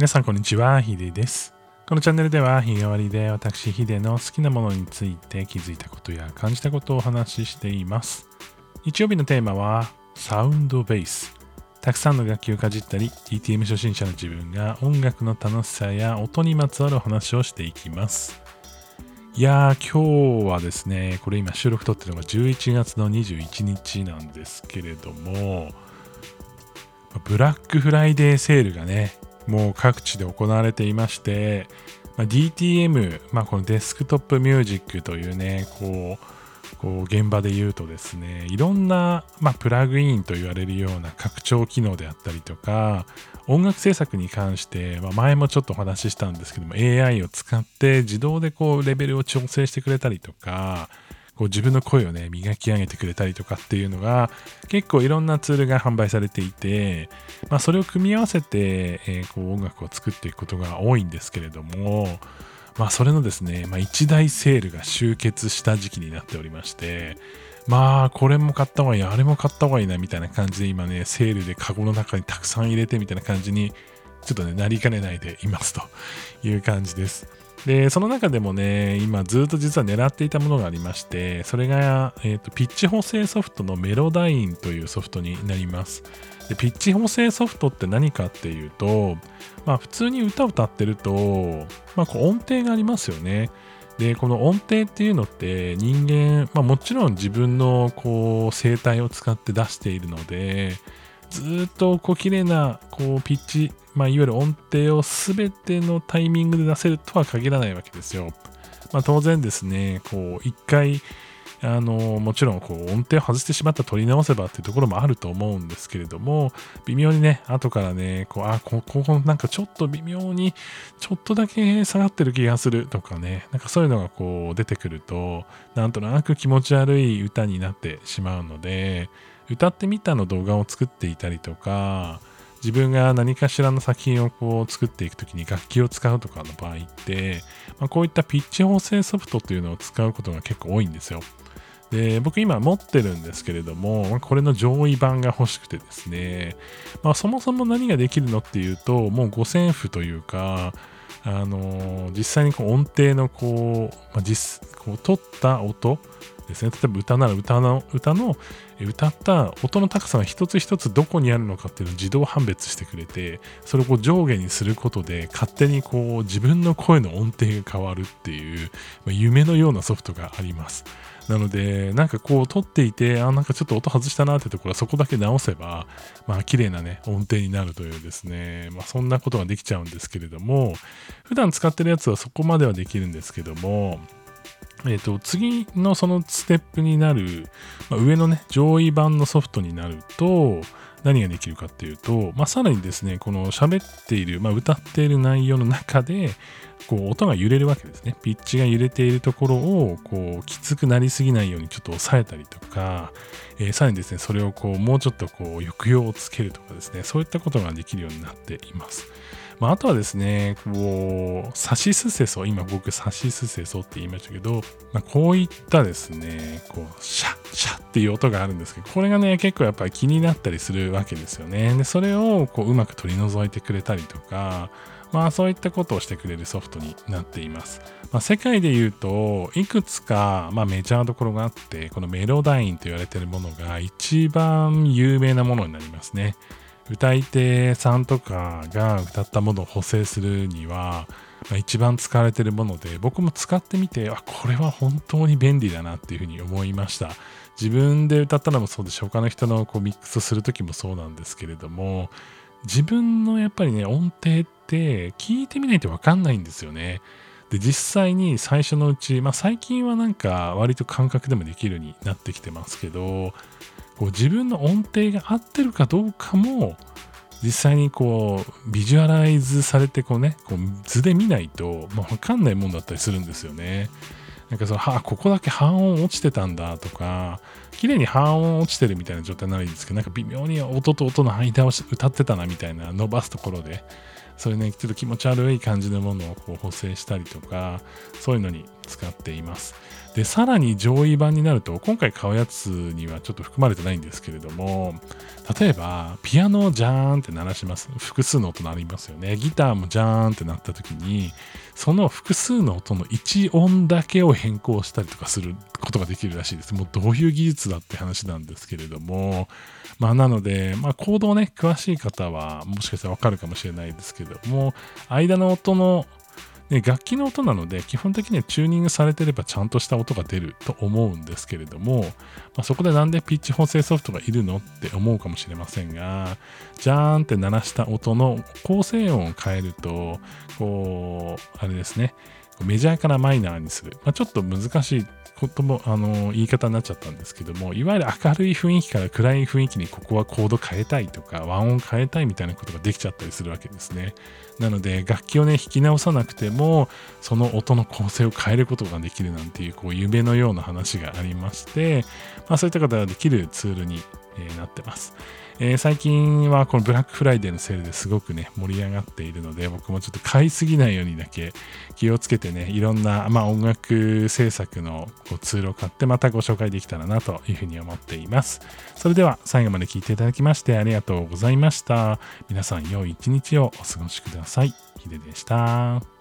皆さんこんにちは、ヒデです。このチャンネルでは日替わりで私ヒデの好きなものについて気づいたことや感じたことをお話ししています。日曜日のテーマはサウンドベース。たくさんの楽器をかじったり、DTM 初心者の自分が音楽の楽しさや音にまつわるお話をしていきます。いやー、今日はですね、これ今収録撮ってるのが11月の21日なんですけれども、ブラックフライデーセールがね、もう各地で行われていまして、まあ、DTM、まあ、このデスクトップミュージックというね、こう、こう現場で言うとですね、いろんな、まあ、プラグインと言われるような拡張機能であったりとか、音楽制作に関して、まあ、前もちょっとお話ししたんですけども、AI を使って自動でこうレベルを調整してくれたりとか、こう自分の声をね、磨き上げてくれたりとかっていうのが、結構いろんなツールが販売されていて、まあ、それを組み合わせて、えー、こう音楽を作っていくことが多いんですけれども、まあ、それのですね、まあ、一大セールが集結した時期になっておりまして、まあ、これも買った方がいい、あれも買った方がいいな、みたいな感じで今ね、セールでカゴの中にたくさん入れてみたいな感じに、ちょっとね、なりかねないでいますという感じです。で、その中でもね、今ずっと実は狙っていたものがありまして、それが、えーと、ピッチ補正ソフトのメロダインというソフトになります。で、ピッチ補正ソフトって何かっていうと、まあ普通に歌を歌ってると、まあこう音程がありますよね。で、この音程っていうのって人間、まあもちろん自分のこう声帯を使って出しているので、ずっとこう綺麗なこうピッチ、まあ、いわゆる音程を全てのタイミングで出せるとは限らないわけですよ。まあ、当然ですね、こう一回あのもちろんこう音程を外してしまったら取り直せばっていうところもあると思うんですけれども微妙にね後からねこうあここなんかちょっと微妙にちょっとだけ下がってる気がするとかねなんかそういうのがこう出てくるとなんとなく気持ち悪い歌になってしまうので歌ってみたの動画を作っていたりとか、自分が何かしらの作品をこう作っていくときに楽器を使うとかの場合って、まあ、こういったピッチ補正ソフトっていうのを使うことが結構多いんですよ。で、僕今持ってるんですけれども、これの上位版が欲しくてですね、まあそもそも何ができるのっていうと、もう五線譜というか、あのー、実際にこう音程のこう、まあ、実こう取った音ですね。例えば歌なら歌の、歌の、歌った音の高さが一つ一つどこにあるのかっていうのを自動判別してくれて、それをこう上下にすることで、勝手にこう自分の声の音程が変わるっていう、まあ、夢のようなソフトがあります。なので、なんかこう撮っていて、あ、なんかちょっと音外したなってところはそこだけ直せば、まあ綺麗なね、音程になるというですね、まあそんなことができちゃうんですけれども、普段使ってるやつはそこまではできるんですけども、えっ、ー、と、次のそのステップになる、まあ、上のね、上位版のソフトになると、何ができるかっていうと、まあ、さらにですね、この喋っている、まあ、歌っている内容の中で、こう、音が揺れるわけですね。ピッチが揺れているところを、こう、きつくなりすぎないようにちょっと抑えたりとか、えー、さらにですね、それをこう、もうちょっとこう、抑揚をつけるとかですね、そういったことができるようになっています。まあ、あとはですね、こう、サシスセソ、今僕サシスセソって言いましたけど、まあ、こういったですね、こう、シャッ、シャッっていう音があるんですけど、これがね、結構やっぱり気になったりするわけですよね。で、それをこう、うまく取り除いてくれたりとか、まあそういったことをしてくれるソフトになっています。まあ、世界で言うと、いくつか、まあ、メジャーどころがあって、このメロダインと言われているものが一番有名なものになりますね。歌い手さんとかが歌ったものを補正するには、まあ、一番使われてるもので僕も使ってみてあこれは本当に便利だなっていうふうに思いました。自分で歌ったのもそうでし他の人のこうミックスする時もそうなんですけれども自分のやっぱりね音程って聞いてみないと分かんないんですよね。で実際に最初のうち、まあ、最近はなんか割と感覚でもできるようになってきてますけどこう自分の音程が合ってるかどうかも実際にこうビジュアライズされてこうねこう図で見ないと、まあ、分かんないもんだったりするんですよね。なんかその、はあここだけ半音落ちてたんだとか、綺麗に半音落ちてるみたいな状態になるんですけど、なんか微妙に音と音の間を歌ってたなみたいな伸ばすところで、そういうね、ちょっと気持ち悪い感じのものをこう補正したりとか、そういうのに使っています。で、さらに上位版になると、今回買うやつにはちょっと含まれてないんですけれども、例えば、ピアノをジャーンって鳴らします。複数の音鳴りますよね。ギターもジャーンって鳴った時に、その複数の音の1音だけを変更したりとかすることができるらしいです。もうどういう技術だって話なんですけれども、まあなので、まあコードをね、詳しい方はもしかしたらわかるかもしれないですけどもう、間の音のね楽器の音なので基本的にはチューニングされてればちゃんとした音が出ると思うんですけれども、まあ、そこでなんでピッチ補正ソフトがいるのって思うかもしれませんがジャーンって鳴らした音の構成音を変えるとこうあれですね。メジャーからマイナーにする、まあ、ちょっと難しいことも、あの、言い方になっちゃったんですけども、いわゆる明るい雰囲気から暗い雰囲気にここはコード変えたいとか、和音変えたいみたいなことができちゃったりするわけですね。なので、楽器をね、弾き直さなくても、その音の構成を変えることができるなんていう、こう、夢のような話がありまして、まあ、そういった方ができるツールに、え、なってます。えー、最近はこのブラックフライデーのセールですごくね、盛り上がっているので、僕もちょっと買いすぎないようにだけ気をつけてね、いろんな、まあ、音楽制作のこうツールを買ってまたご紹介できたらなというふうに思っています。それでは最後まで聞いていただきましてありがとうございました。皆さん良い一日をお過ごしください。ヒデでした。